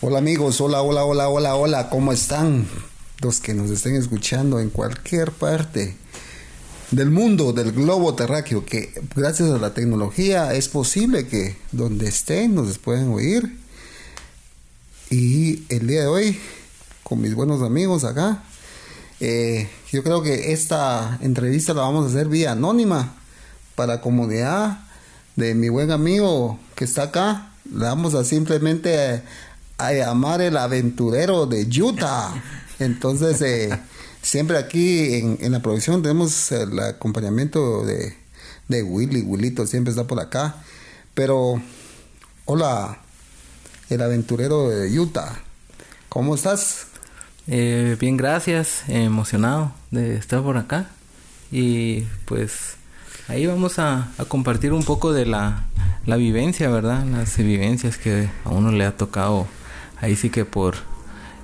Hola amigos, hola, hola, hola, hola, hola, ¿cómo están? Los que nos estén escuchando en cualquier parte del mundo, del globo terráqueo, que gracias a la tecnología es posible que donde estén nos puedan oír. Y el día de hoy, con mis buenos amigos acá, eh, yo creo que esta entrevista la vamos a hacer vía anónima para la comunidad de mi buen amigo que está acá. La vamos a simplemente a llamar el aventurero de Utah. Entonces, eh, siempre aquí en, la producción tenemos el acompañamiento de, de Willy. Willito siempre está por acá. Pero, hola, el aventurero de Utah. ¿Cómo estás? Eh, bien, gracias. Emocionado de estar por acá. Y pues ahí vamos a, a compartir un poco de la, la vivencia, ¿verdad? Las vivencias que a uno le ha tocado ahí sí que por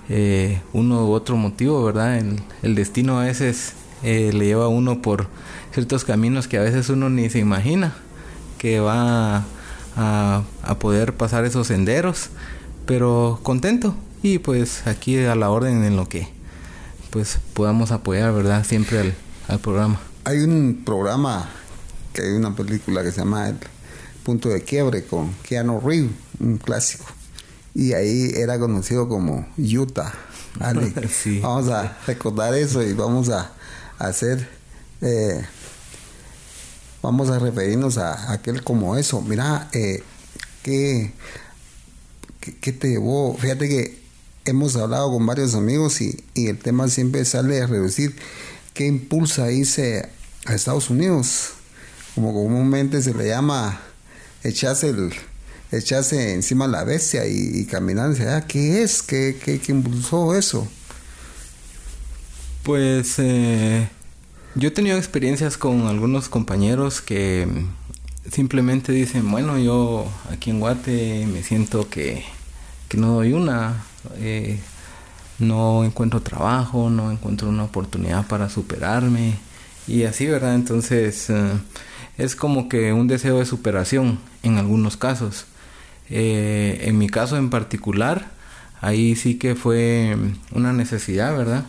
eh, uno u otro motivo, ¿verdad? El, el destino a veces eh, le lleva a uno por ciertos caminos que a veces uno ni se imagina que va a, poder pasar esos senderos, pero contento y pues aquí a la orden en lo que pues podamos apoyar, ¿verdad? Siempre al, al programa. Hay un programa que hay una película que se llama El Punto de Quiebre con Keanu Reeves, un clásico y ahí era conocido como Utah. Vamos a recordar eso y vamos a, hacer, eh, vamos a referirnos a, aquel como eso. Mira, eh, ¿qué, qué, te llevó? Fíjate que hemos hablado con varios amigos y, y el tema siempre sale a reducir qué impulsa irse a Estados Unidos, como comúnmente se le llama echarse el echarse encima la bestia y, caminar ah, ¿qué es? ¿Qué, qué, impulsó eso? Pues eh, yo he tenido experiencias con algunos compañeros que simplemente dicen, bueno, yo aquí en Guate me siento que, que no doy una, eh, no encuentro trabajo, no encuentro una oportunidad para superarme y así, ¿verdad? Entonces eh, es como que un deseo de superación en algunos casos. Eh, en mi caso en particular, ahí sí que fue una necesidad, ¿verdad?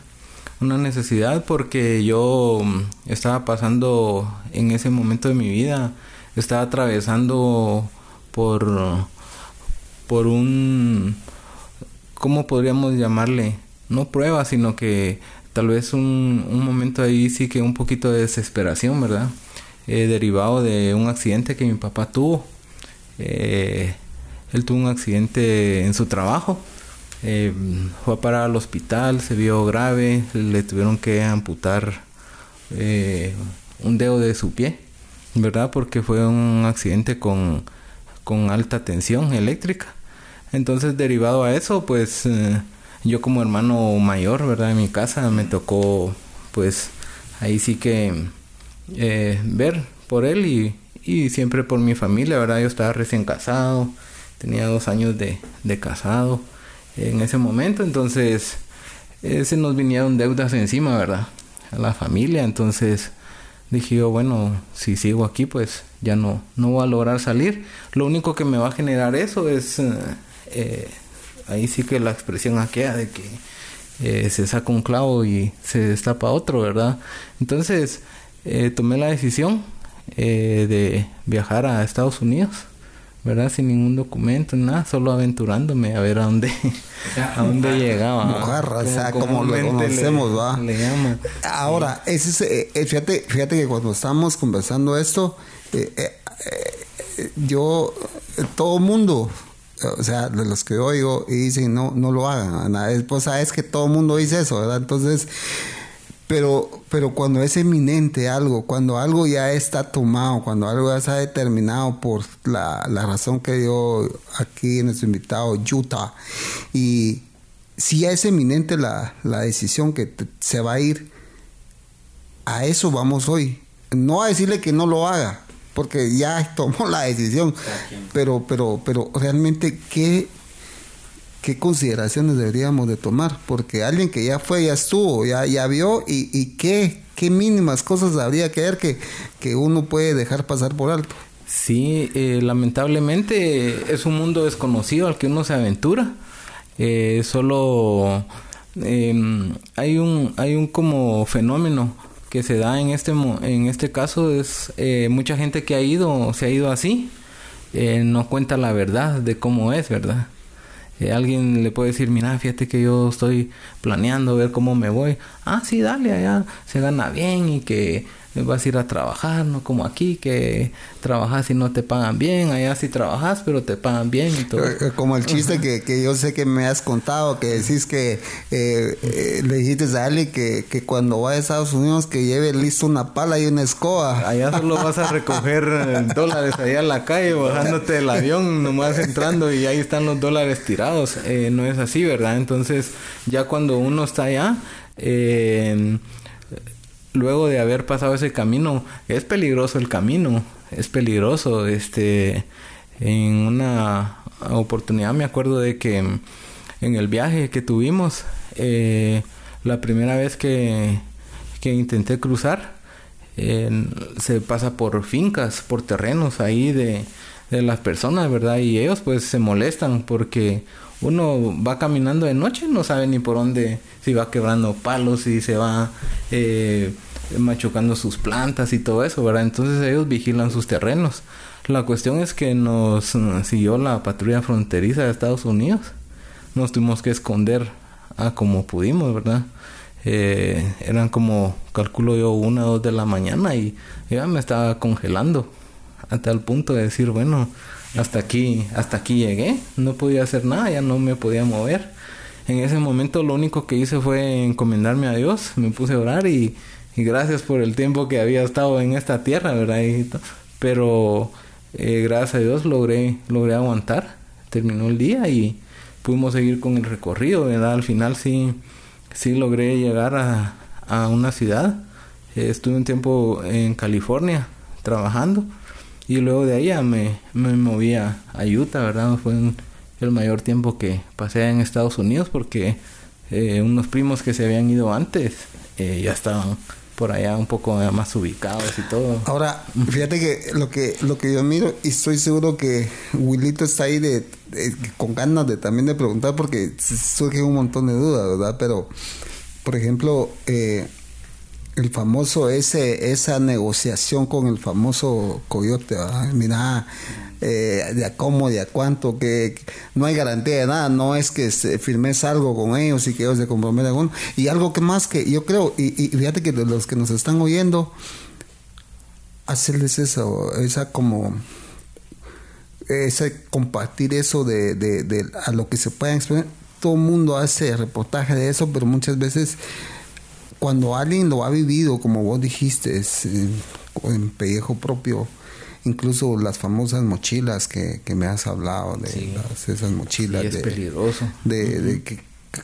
Una necesidad porque yo mm, estaba pasando en ese momento de mi vida, estaba atravesando por, por un, ¿cómo podríamos llamarle? No prueba, sino que tal vez un, un momento ahí sí que un poquito de desesperación, ¿verdad? Eh, derivado de un accidente que mi papá tuvo. Eh, él tuvo un accidente en su trabajo. Eh, fue a parar al hospital, se vio grave, le tuvieron que amputar eh, un dedo de su pie, ¿verdad? Porque fue un accidente con, con alta tensión eléctrica. Entonces, derivado a eso, pues eh, yo como hermano mayor, ¿verdad? En mi casa me tocó, pues ahí sí que ver por él y, y siempre por mi familia, ¿verdad? Yo estaba recién casado tenía dos años de, de casado en ese momento, entonces eh, se nos vinieron deudas encima, ¿verdad? A la familia, entonces dije yo, bueno, si sigo aquí, pues ya no, no voy a lograr salir. Lo único que me va a generar eso es, eh, eh, ahí sí que la expresión aquella de que se saca un clavo y se destapa otro, ¿verdad? Entonces tomé la decisión de viajar a Estados Unidos ¿verdad? Sin ningún documento, nada, solo aventurándome a ver a dónde, a dónde llegaba. Mojarra, o sea, como lo conocemos, va. Le llama. Ahora, ese es, eh, eh, fíjate, fíjate que cuando estamos conversando esto, eh, yo, todo mundo, o sea, de los que oigo y dicen no, no lo hagan, pues sabes que todo mundo dice eso, ¿verdad? Entonces, pero, pero cuando es eminente algo, cuando algo ya está tomado, cuando algo ya está determinado por la, razón que dio aquí nuestro invitado, Utah, y si ya es eminente la, decisión que se va a ir, a eso vamos hoy. No a decirle que no lo haga, porque ya tomó la decisión, pero, pero, pero realmente, ¿qué qué consideraciones deberíamos de tomar, porque alguien que ya fue, ya estuvo, ya, ya vio y, qué, qué mínimas cosas habría que ver que, que uno puede dejar pasar por alto. Sí, eh, lamentablemente es un mundo desconocido al que uno se aventura Eh, solo em, hay un hay un como fenómeno que se da en este en este caso es eh, mucha gente que ha ido se ha ido así eh, no cuenta la verdad de cómo es verdad alguien le puede decir mira fíjate que yo estoy planeando ver cómo me voy ah sí dale allá se gana bien y que vas a ir a trabajar, no como aquí que trabajas y no te pagan bien, allá sí trabajas pero te pagan bien y todo. Eh, eh, como el chiste que, que, yo sé que me has contado, que decís que eh, le dijiste a Ali que, que, cuando va a Estados Unidos que lleve listo una pala y una escoba. Allá solo vas a recoger dólares allá en la calle, bajándote del avión, nomás entrando y ahí están los dólares tirados. no es así, ¿verdad? Entonces ya cuando uno está allá... Eh, luego de haber pasado ese camino, es peligroso el camino, es peligroso. Este, en una oportunidad me acuerdo de que en el viaje que tuvimos, eh, la primera vez que, que intenté cruzar, se pasa por fincas, por terrenos ahí de, de las personas, ¿verdad? Y ellos pues se molestan porque uno va caminando de noche, no sabe ni por dónde, si va quebrando palos, si se va eh, machucando sus plantas y todo eso, ¿verdad? Entonces ellos vigilan sus terrenos. La cuestión es que nos mm, siguió la patrulla fronteriza de Estados Unidos. Nos tuvimos que esconder a como pudimos, ¿verdad? Eh, eran como, calculo yo, una o dos de la mañana y ya me estaba congelando hasta el punto de decir, bueno, hasta aquí, hasta aquí llegué, no podía hacer nada, ya no me podía mover. En ese momento lo único que hice fue encomendarme a Dios, me puse a orar y, gracias por el tiempo que había estado en esta tierra, ¿verdad? pero eh, gracias a Dios logré, logré aguantar, terminó el día y pudimos seguir con el recorrido, ¿verdad? Al final sí, sí logré llegar a, a una ciudad, estuve un tiempo en California trabajando y luego de ahí me, me moví a, Utah, ¿verdad? Fue el mayor tiempo que pasé en Estados Unidos porque eh, unos primos que se habían ido antes eh, ya estaban por allá un poco más ubicados y todo. Ahora, fíjate que lo que lo que yo miro y estoy seguro que Willito está ahí de, con ganas de también de preguntar porque surge un montón de dudas, ¿verdad? Pero por ejemplo, eh, el famoso ese esa negociación con el famoso coyote mira eh, de a cómo de a cuánto que no hay garantía de nada no es que firmes algo con ellos y que ellos se comprometan con y algo que más que yo creo y, fíjate que de los que nos están oyendo hacerles eso esa como ese compartir eso de, de, a lo que se pueda exponer. Todo el mundo hace reportaje de eso pero muchas veces cuando alguien lo ha vivido, como vos dijiste, en pellejo propio, incluso las famosas mochilas que, me has hablado, de esas mochilas. es peligroso. De, que,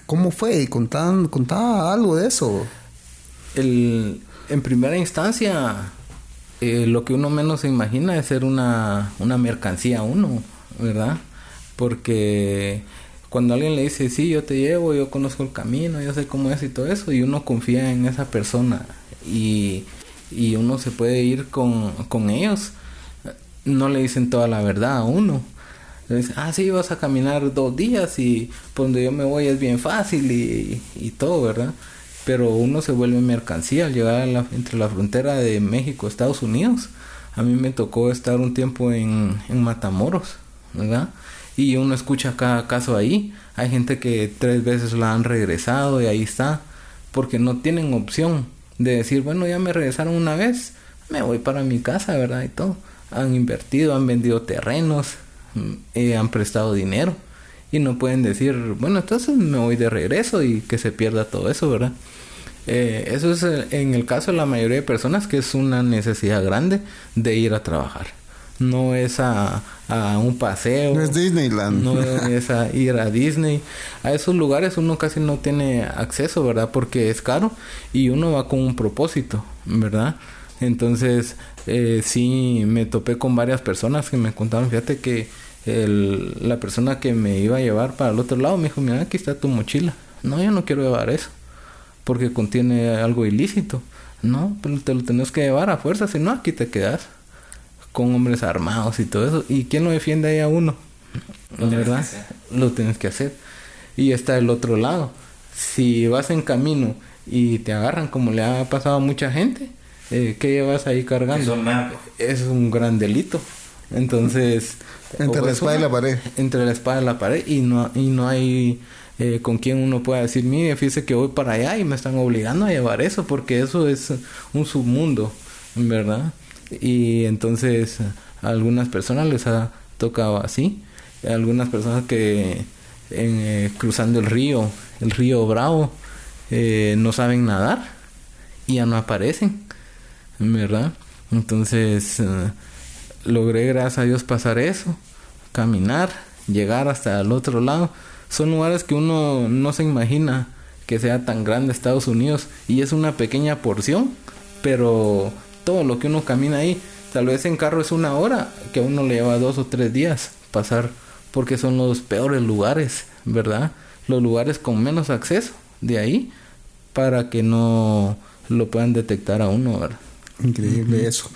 ¿Cómo fue? Contaba, algo de eso. El, en primera instancia, eh, lo que uno menos se imagina es ser una, una mercancía uno, ¿verdad? Porque cuando alguien le dice, sí, yo te llevo, yo conozco el camino, yo sé cómo es y todo eso, y uno confía en esa persona y, y uno se puede ir con, con ellos, no le dicen toda la verdad a uno. Le dicen, ah, sí, vas a caminar dos días y por donde yo me voy es bien fácil y, y todo, ¿verdad? Pero uno se vuelve mercancía al llegar entre la frontera de México Estados Unidos. A mí me tocó estar un tiempo en, en Matamoros, ¿verdad? Y uno escucha cada caso ahí. Hay gente que tres veces la han regresado y ahí está, porque no tienen opción de decir, bueno, ya me regresaron una vez, me voy para mi casa, ¿verdad? Y todo. Han invertido, han vendido terrenos, mm, eh, han prestado dinero y no pueden decir, bueno, entonces me voy de regreso y que se pierda todo eso, ¿verdad? Eh, eso es eh, en el caso de la mayoría de personas que es una necesidad grande de ir a trabajar no es a, un paseo. No es Disneyland. No es a ir a Disney. A esos lugares uno casi no tiene acceso, ¿verdad? Porque es caro y uno va con un propósito, ¿verdad? Entonces, eh, sí me topé con varias personas que me contaron, fíjate que el, la persona que me iba a llevar para el otro lado me dijo, mira, aquí está tu mochila. No, yo no quiero llevar eso, porque contiene algo ilícito. No, pero te lo tenés que llevar a fuerza, si no, aquí te quedas con hombres armados y todo eso. ¿Y quién lo defiende ahí a uno? Lo ¿Verdad? Lo tienes que hacer. y está el otro lado. Si vas en camino y te agarran como le ha pasado a mucha gente, eh, ¿qué llevas ahí cargando? Es un gran delito. Entonces... Entre la espada y la pared. Entre la espada y la pared y no, y no hay eh, con quien uno pueda decir, mire, fíjese que voy para allá y me están obligando a llevar eso porque eso es un submundo, ¿verdad? Y entonces a algunas personas les ha tocado así. algunas personas que eh, cruzando el río, el río Bravo, eh, no saben nadar y ya no aparecen, ¿verdad? Entonces eh, logré, gracias a Dios, pasar eso, caminar, llegar hasta el otro lado. Son lugares que uno no se imagina que sea tan grande Estados Unidos y es una pequeña porción, pero todo lo que uno camina ahí, tal vez en carro es una hora, que a uno le lleva dos o tres días pasar, porque son los peores lugares, ¿verdad? Los lugares con menos acceso de ahí para que no lo puedan detectar a uno, ¿verdad? Increíble eso.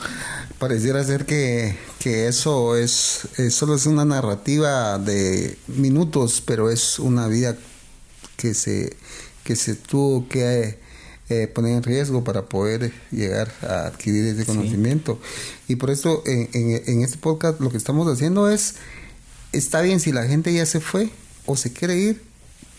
Pareciera ser que, que eso es, solo es una narrativa de minutos, pero es una vida que se, que se tuvo que eh, poner en riesgo para poder llegar a adquirir ese conocimiento. Y por eso en, en, en este podcast lo que estamos haciendo es, está bien si la gente ya se fue o se quiere ir,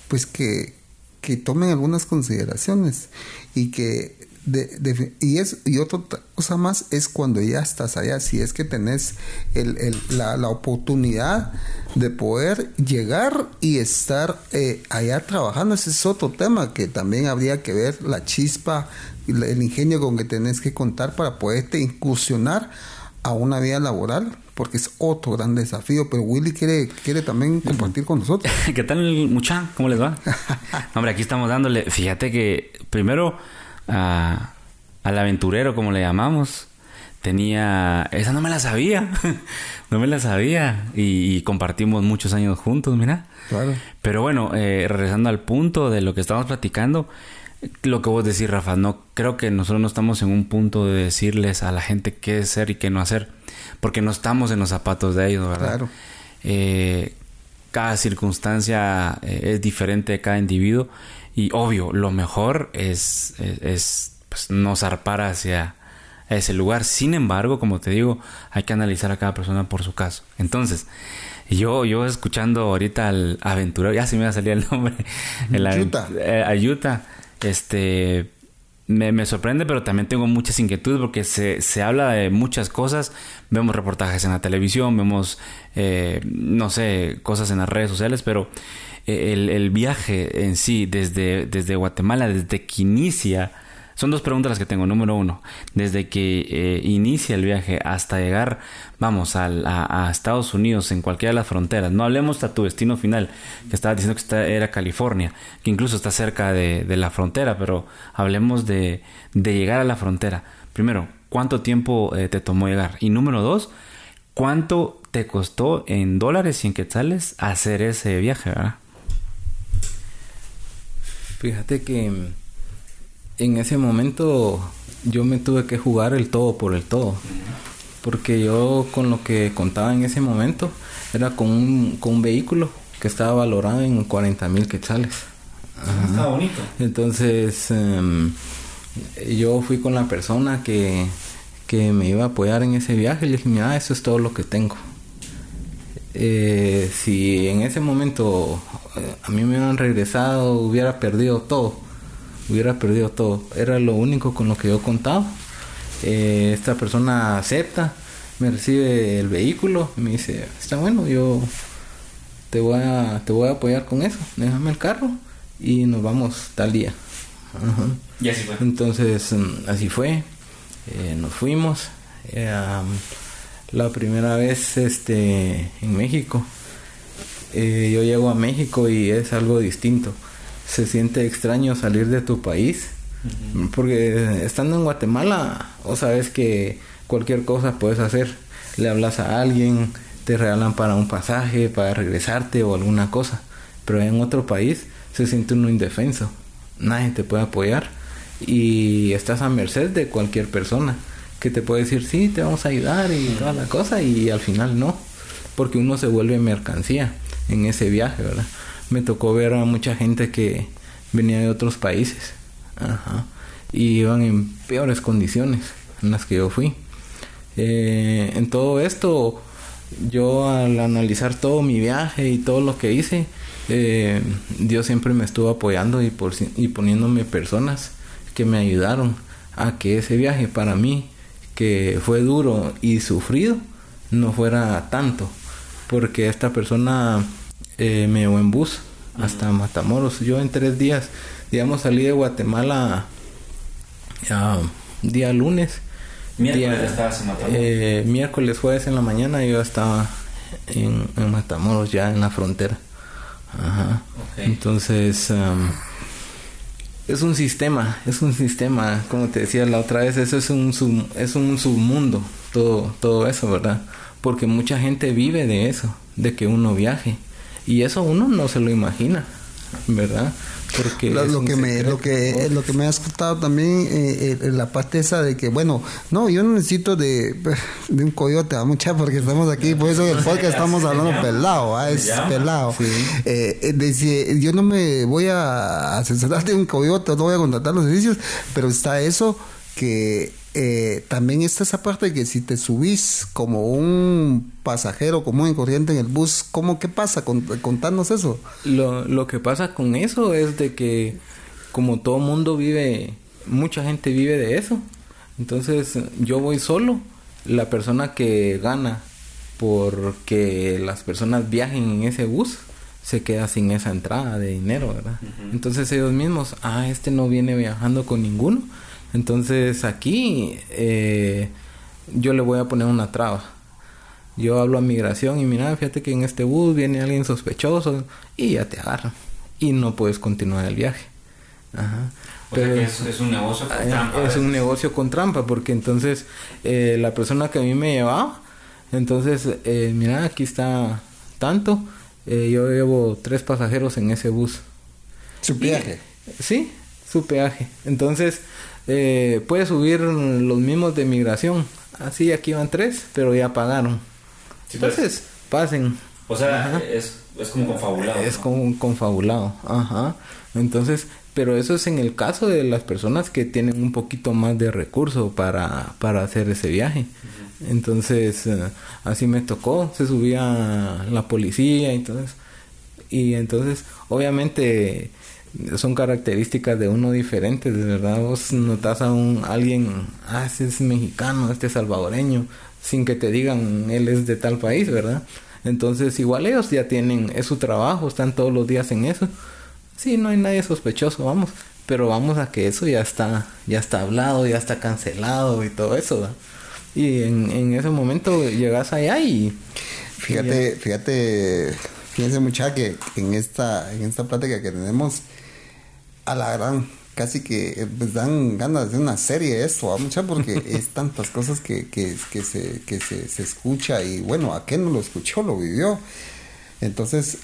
pues que, que tomen algunas consideraciones y que de, y es y otra cosa más es cuando ya estás allá si es que tenés el, el, la, la, oportunidad de poder llegar y estar eh, allá trabajando ese es otro tema que también habría que ver la chispa el ingenio con que tenés que contar para poderte incursionar a una vida laboral porque es otro gran desafío, pero Willy quiere, quiere también compartir con nosotros. ¿Qué tal, mucha? ¿Cómo les va? Hombre, aquí estamos dándole, fíjate que primero a, al aventurero, como le llamamos, tenía, esa no me la sabía, no me la sabía y, compartimos muchos años juntos, mira. Claro. Pero bueno, eh, regresando al punto de lo que estamos platicando, lo que vos decís, Rafa, no creo que nosotros no estamos en un punto de decirles a la gente qué hacer y qué no hacer, porque no estamos en los zapatos de ellos, ¿verdad? Claro. Eh, cada circunstancia eh, es diferente de cada individuo y obvio, lo mejor es, es, pues, no zarpar hacia ese lugar. Sin embargo, como te digo, hay que analizar a cada persona por su caso. Entonces, yo, yo escuchando ahorita al aventurero, ya se me va a salir el nombre, el Ayuta. Eh, Ayuta este, me, sorprende, pero también tengo muchas inquietudes porque se, se, habla de muchas cosas. Vemos reportajes en la televisión, vemos, eh, no sé, cosas en las redes sociales, pero eh, el, el, viaje en sí, desde, desde Guatemala, desde que inicia son dos preguntas las que tengo. Número uno, desde que eh, inicia el viaje hasta llegar, vamos, a, a, Estados Unidos, en cualquiera de las fronteras, no hablemos hasta tu destino final, que estaba diciendo que era California, que incluso está cerca de, la frontera, pero hablemos de, llegar a la frontera. Primero, ¿cuánto tiempo eh, te tomó llegar? Y número dos, ¿cuánto te costó en dólares y en quetzales hacer ese viaje, verdad? Fíjate que en ese momento yo me tuve que jugar el todo por el todo. Porque yo con lo que contaba en ese momento era con un, con un vehículo que estaba valorado en 40 mil quetzales. Está bonito. Entonces em, yo fui con la persona que, que, me iba a apoyar en ese viaje y le dije, mira, eso es todo lo que tengo. Eh, si en ese momento eh, a mí me hubieran regresado, hubiera perdido todo hubiera perdido todo. Era lo único con lo que yo contaba. Eh, esta persona acepta, me recibe el vehículo, me dice, está bueno, yo te voy a, te voy a apoyar con eso, déjame el carro y nos vamos tal día. Y así fue. Entonces, mm, así fue, eh, nos fuimos. Eh, la primera vez este, en México, yo llego a México y es algo distinto se siente extraño salir de tu país. Porque estando en Guatemala, o sabes que cualquier cosa puedes hacer. Le hablas a alguien, te regalan para un pasaje, para regresarte o alguna cosa. Pero en otro país se siente uno indefenso. Nadie te puede apoyar y estás a merced de cualquier persona que te puede decir sí, te vamos a ayudar y toda la cosa y al final no. Porque uno se vuelve mercancía en ese viaje, ¿verdad? Me tocó ver a mucha gente que venía de otros países. Y iban en peores condiciones en las que yo fui. Eh, en todo esto, yo al analizar todo mi viaje y todo lo que hice, eh, Dios siempre me estuvo apoyando y, por, y poniéndome personas que me ayudaron a que ese viaje para mí, que fue duro y sufrido, no fuera tanto. Porque esta persona eh, me llevó en bus hasta Matamoros. Yo en tres días, digamos, salí de Guatemala día lunes. Miércoles estabas en Matamoros. Eh, miércoles, jueves en la mañana yo estaba en, en Matamoros, ya en la frontera. Ajá. Entonces, es un sistema, es un sistema, como te decía la otra vez, eso es un, sub, es un submundo, todo, todo eso, ¿verdad? Porque mucha gente vive de eso, de que uno viaje. Y eso uno no se lo imagina, ¿verdad? Porque lo, que me lo que lo que me ha escuchado también eh, eh, la parte esa de que bueno no yo no necesito de, de un coyote a mucha porque estamos aquí por eso en el podcast estamos hablando pelado ¿ah? es pelado. Eh, decir, yo no me voy a asesorar de un coyote no voy a contratar los servicios pero está eso que eh, también está esa parte de que si te subís como un pasajero común y corriente en el bus, ¿cómo qué pasa? Contanos eso. Lo, lo que pasa con eso es de que como todo mundo vive, mucha gente vive de eso. Entonces yo voy solo, la persona que gana porque las personas viajen en ese bus se queda sin esa entrada de dinero, ¿verdad? Entonces ellos mismos, ah, este no viene viajando con ninguno entonces aquí eh, yo le voy a poner una traba. Yo hablo a migración y mira, fíjate que en este bus viene alguien sospechoso y ya te agarran. Y no puedes continuar el viaje. Ajá. Pero es, un negocio con trampa. Es un negocio con trampa porque entonces eh, la persona que a mí me llevaba, entonces, eh, mira, aquí está tanto. yo llevo tres pasajeros en ese bus. ¿Su viaje? sí, su peaje. Entonces, eh, puede subir los mismos de migración. Así aquí van tres, pero ya pagaron. Entonces, pasen. O sea, es, es, como confabulado. Es como confabulado, ajá. Entonces, pero eso es en el caso de las personas que tienen un poquito más de recursos para, para hacer ese viaje. Entonces, eh, así me tocó, se subía la policía, entonces, y entonces, obviamente, son características de uno diferentes, de verdad. Vos notas a un alguien, ah, este es mexicano, este es salvadoreño, sin que te digan él es de tal país, ¿verdad? Entonces, igual ellos ya tienen, es su trabajo, están todos los días en eso. Sí, no hay nadie sospechoso, vamos. Pero vamos a que eso ya está, ya está hablado, ya está cancelado y todo eso, ¿verdad? Y en, en ese momento llegas allá y... Fíjate, fíjate, fíjense mucha que en esta, en esta plática que tenemos, a la gran casi que pues, dan ganas de hacer una serie esto, mucha porque es tantas cosas que, que, que, se, que se, se, escucha y bueno, ¿a qué no lo escuchó? Lo vivió. Entonces,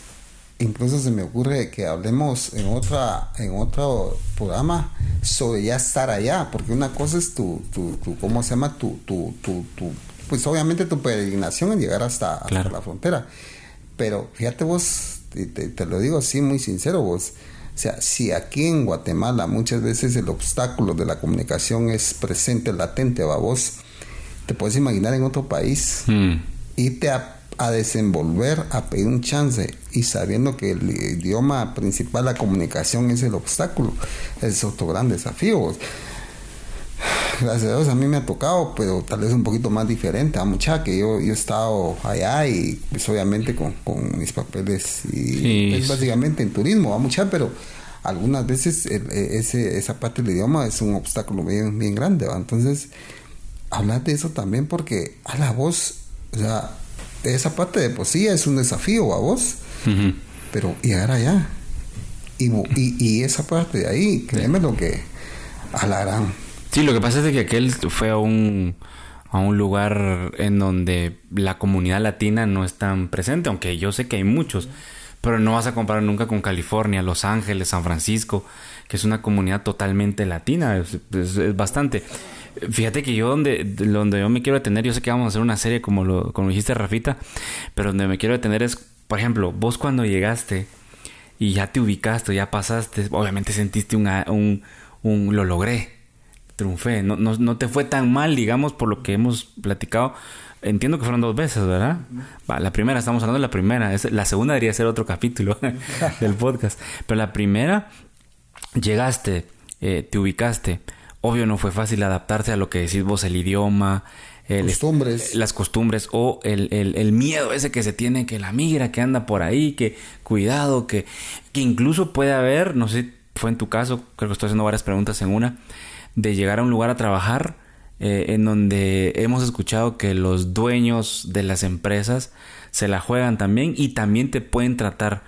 incluso se me ocurre que hablemos en otra en otro programa sobre ya estar allá, porque una cosa es tu, tu, tu ¿cómo se llama? Tu, tu, tu, tu, pues obviamente tu peregrinación en llegar hasta, la frontera. Pero fíjate vos, te, te lo digo así muy sincero, vos, o sea, si aquí en Guatemala muchas veces el obstáculo de la comunicación es presente, latente, va vos, te puedes imaginar en otro país, mm. irte a, desenvolver, a pedir un chance y sabiendo que el idioma principal, la comunicación es el obstáculo, es otro gran desafío gracias a Dios a mí me ha tocado, pero tal vez un poquito más diferente. A mucha que yo, yo he estado allá y pues obviamente con, con mis papeles y pues, básicamente en turismo a mucha, pero algunas veces e, ese, esa parte del idioma es un obstáculo bien, bien grande, entonces hablar de eso también porque a la voz, o sea, esa parte de poesía es un desafío a vos, pero llegar allá y, y, y, esa parte de ahí, créeme lo que a la gran Sí, lo que pasa es que aquel fue a un, a un lugar en donde la comunidad latina no es tan presente, aunque yo sé que hay muchos, pero no vas a comparar nunca con California, Los Ángeles, San Francisco, que es una comunidad totalmente latina, es, bastante. Fíjate que yo donde, donde yo me quiero detener, yo sé que vamos a hacer una serie como lo como dijiste Rafita, pero donde me quiero detener es, por ejemplo, vos cuando llegaste, y ya te ubicaste, ya pasaste, obviamente sentiste un, un, lo logré, triunfé, no, no, no te fue tan mal, digamos, por lo que hemos platicado. Entiendo que fueron dos veces, ¿verdad? la primera, estamos hablando de la primera. la segunda debería ser otro capítulo del podcast. Pero la primera, llegaste, eh, te ubicaste. Obvio no fue fácil adaptarse a lo que decís vos, el idioma, costumbres. las costumbres o el, el, miedo ese que se tiene, que la migra que anda por ahí, que cuidado, que, que incluso puede haber, no sé, fue en tu caso, creo que estoy haciendo varias preguntas en una, de llegar a un lugar a trabajar eh, en donde hemos escuchado que los dueños de las empresas se la juegan también y también te pueden tratar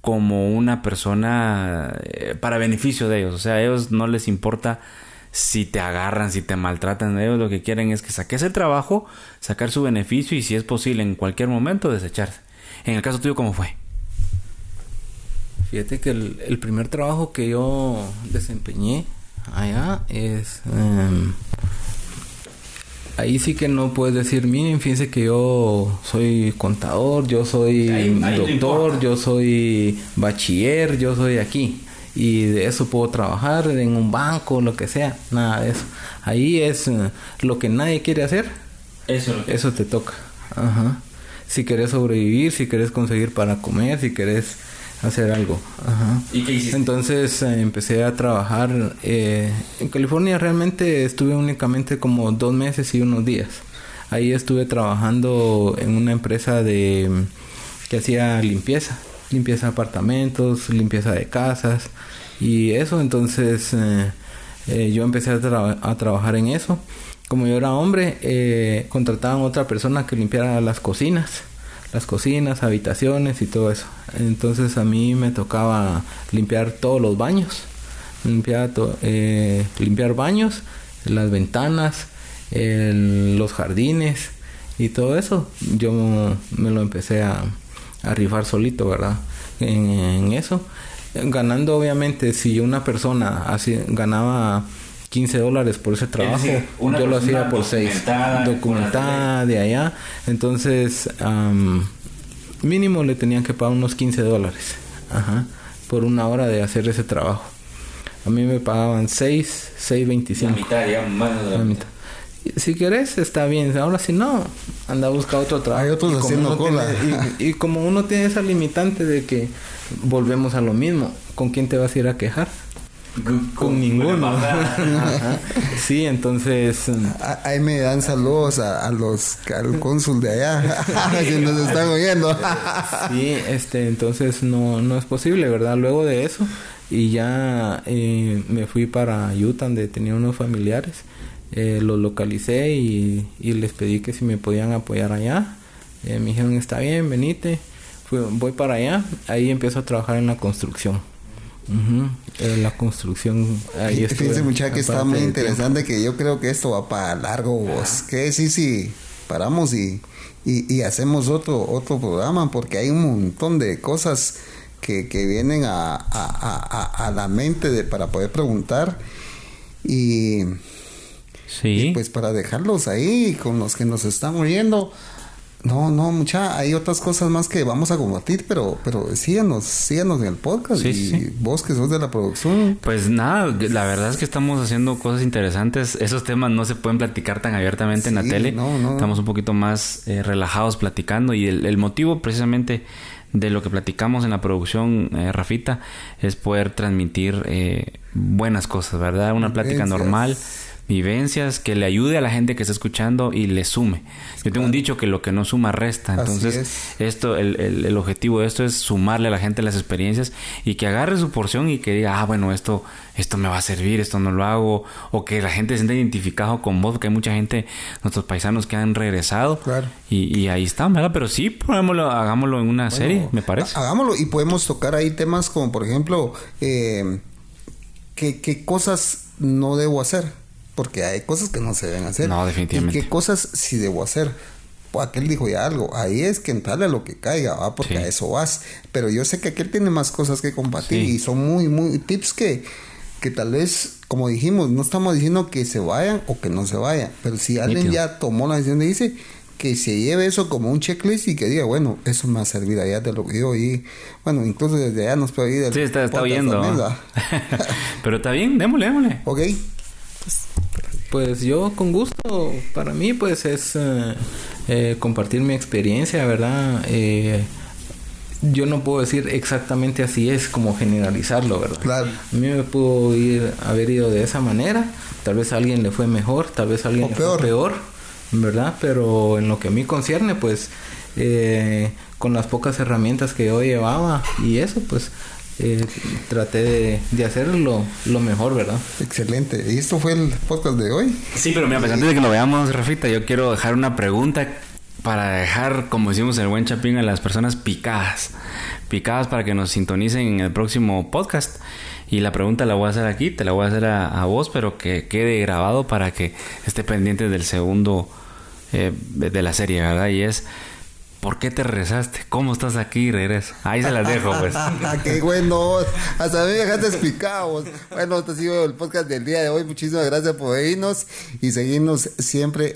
como una persona eh, para beneficio de ellos. O sea, a ellos no les importa si te agarran, si te maltratan, ellos lo que quieren es que saques el trabajo, sacar su beneficio y si es posible en cualquier momento desecharse. En el caso tuyo, ¿cómo fue? Fíjate que el, primer trabajo que yo desempeñé allá es... Em, ahí sí que no puedes decir, miren, fíjense que yo soy contador, yo soy doctor, yo soy bachiller, yo soy aquí y de eso puedo trabajar en un banco, lo que sea, nada de eso. Ahí es eh, lo que nadie quiere hacer. Eso, eso te toca. Ajá. Si querés sobrevivir, si querés conseguir para comer, si querés hacer algo. Ajá. ¿Y qué hiciste? Entonces eh, empecé a trabajar. Eh, en California realmente estuve únicamente como dos meses y unos días. Ahí estuve trabajando en una empresa de que hacía limpieza limpieza de apartamentos, limpieza de casas y eso. Entonces eh, eh, yo empecé a, trabajar en eso. Como yo era hombre, contrataban otra persona que limpiara las cocinas, las cocinas, habitaciones y todo eso. Entonces a mí me tocaba limpiar todos los baños, limpiar, limpiar baños, las ventanas, los jardines y todo eso. Yo me lo empecé a, a rifar solito, ¿verdad? En, eso. Ganando, obviamente, si una persona así ganaba 15 dólares por ese trabajo, yo lo hacía por 6. Documentada de allá. Entonces, mínimo le tenían que pagar unos 15 dólares. Ajá. Por una hora de hacer ese trabajo. A mí me pagaban 6, 6.25. La mitad, ya más de la, mitad si querés, está bien. Ahora si no, anda a buscar otro trabajo. Hay otros haciendo cola. y, como uno tiene esa limitante de que volvemos a lo mismo, ¿con quién te vas a ir a quejar? Con, ninguno. sí, entonces. Mm, ahí me dan saludos a, los al cónsul de allá, si nos están oyendo. sí, este, entonces no, no es posible, ¿verdad? Luego de eso, y ya eh, me fui para Utah, donde tenía unos familiares eh, los localicé y, les pedí que si me podían apoyar allá. Eh, me dijeron, está bien, venite. voy para allá. Ahí empiezo a trabajar en la construcción. En la construcción. Ahí Fíjense, muchachos, que está muy interesante que yo creo que esto va para largo. Vos. Que sí, sí, paramos y, y, hacemos otro, otro programa porque hay un montón de cosas que, que vienen a, a, a, a la mente de, para poder preguntar. Y Sí. pues para dejarlos ahí con los que nos están muriendo. No, no, mucha, hay otras cosas más que vamos a combatir, pero, pero síganos, síganos en el podcast y vos que sos de la producción. Pues nada, la verdad es que estamos haciendo cosas interesantes. Esos temas no se pueden platicar tan abiertamente en la tele. Estamos un poquito más eh, relajados platicando y el, motivo precisamente de lo que platicamos en la producción, eh, Rafita, es poder transmitir eh, buenas cosas, ¿verdad? Una plática normal vivencias que le ayude a la gente que está escuchando y le sume. Yo tengo un dicho que lo que no suma resta. Entonces, esto, el, el, objetivo de esto es sumarle a la gente las experiencias y que agarre su porción y que diga, ah, bueno, esto, esto me va a servir, esto no lo hago, o que la gente se sienta identificado con vos, porque hay mucha gente, nuestros paisanos que han regresado. Y, y, ahí están, ¿verdad? Pero sí, hagámoslo, hagámoslo en una serie, me parece. Hagámoslo y podemos tocar ahí temas como, por ejemplo, eh, ¿qué, ¿qué cosas no debo hacer? Porque hay cosas que no se deben hacer. No, definitivamente. ¿Y qué cosas sí debo hacer? Pues aquel dijo ya algo, ahí es que entrarle a lo que caiga, ¿va? porque a eso vas. Pero yo sé que aquel tiene más cosas que compartir y son muy, muy tips que, que tal vez, como dijimos, no estamos diciendo que se vayan o que no se vayan, pero si alguien ya tomó la decisión de irse, que se lleve eso como un checklist y que diga, bueno, eso me ha servido allá de lo que yo y bueno, incluso desde allá nos puede ir. Sí, está, está oyendo. Pero está bien, démosle, démosle. Ok. Pues yo con gusto, para mí pues es eh, eh, compartir mi experiencia, ¿verdad? Eh, yo no puedo decir exactamente así es como generalizarlo, ¿verdad? Claro. A mí me pudo ir, haber ido de esa manera, tal vez a alguien le fue mejor, tal vez a alguien le fue peor, ¿verdad? Pero en lo que a mí concierne, pues eh, con las pocas herramientas que yo llevaba y eso, pues eh, traté de, de hacerlo lo mejor, ¿verdad? Excelente. ¿Y esto fue el podcast de hoy? Sí, pero mira, pues antes de que lo veamos, Rafita, yo quiero dejar una pregunta para dejar, como decimos el buen chapín, a las personas picadas. Picadas para que nos sintonicen en el próximo podcast. Y la pregunta la voy a hacer aquí, te la voy a hacer a, vos, pero que quede grabado para que esté pendiente del segundo eh, de la serie, ¿verdad? Y es, ¿por qué te regresaste? ¿Cómo estás aquí regreso? Ahí se las dejo, pues. ¡Qué bueno! Hasta me dejaste explicado. Bueno, este ha sido el podcast del día de hoy. Muchísimas gracias por irnos y seguirnos siempre.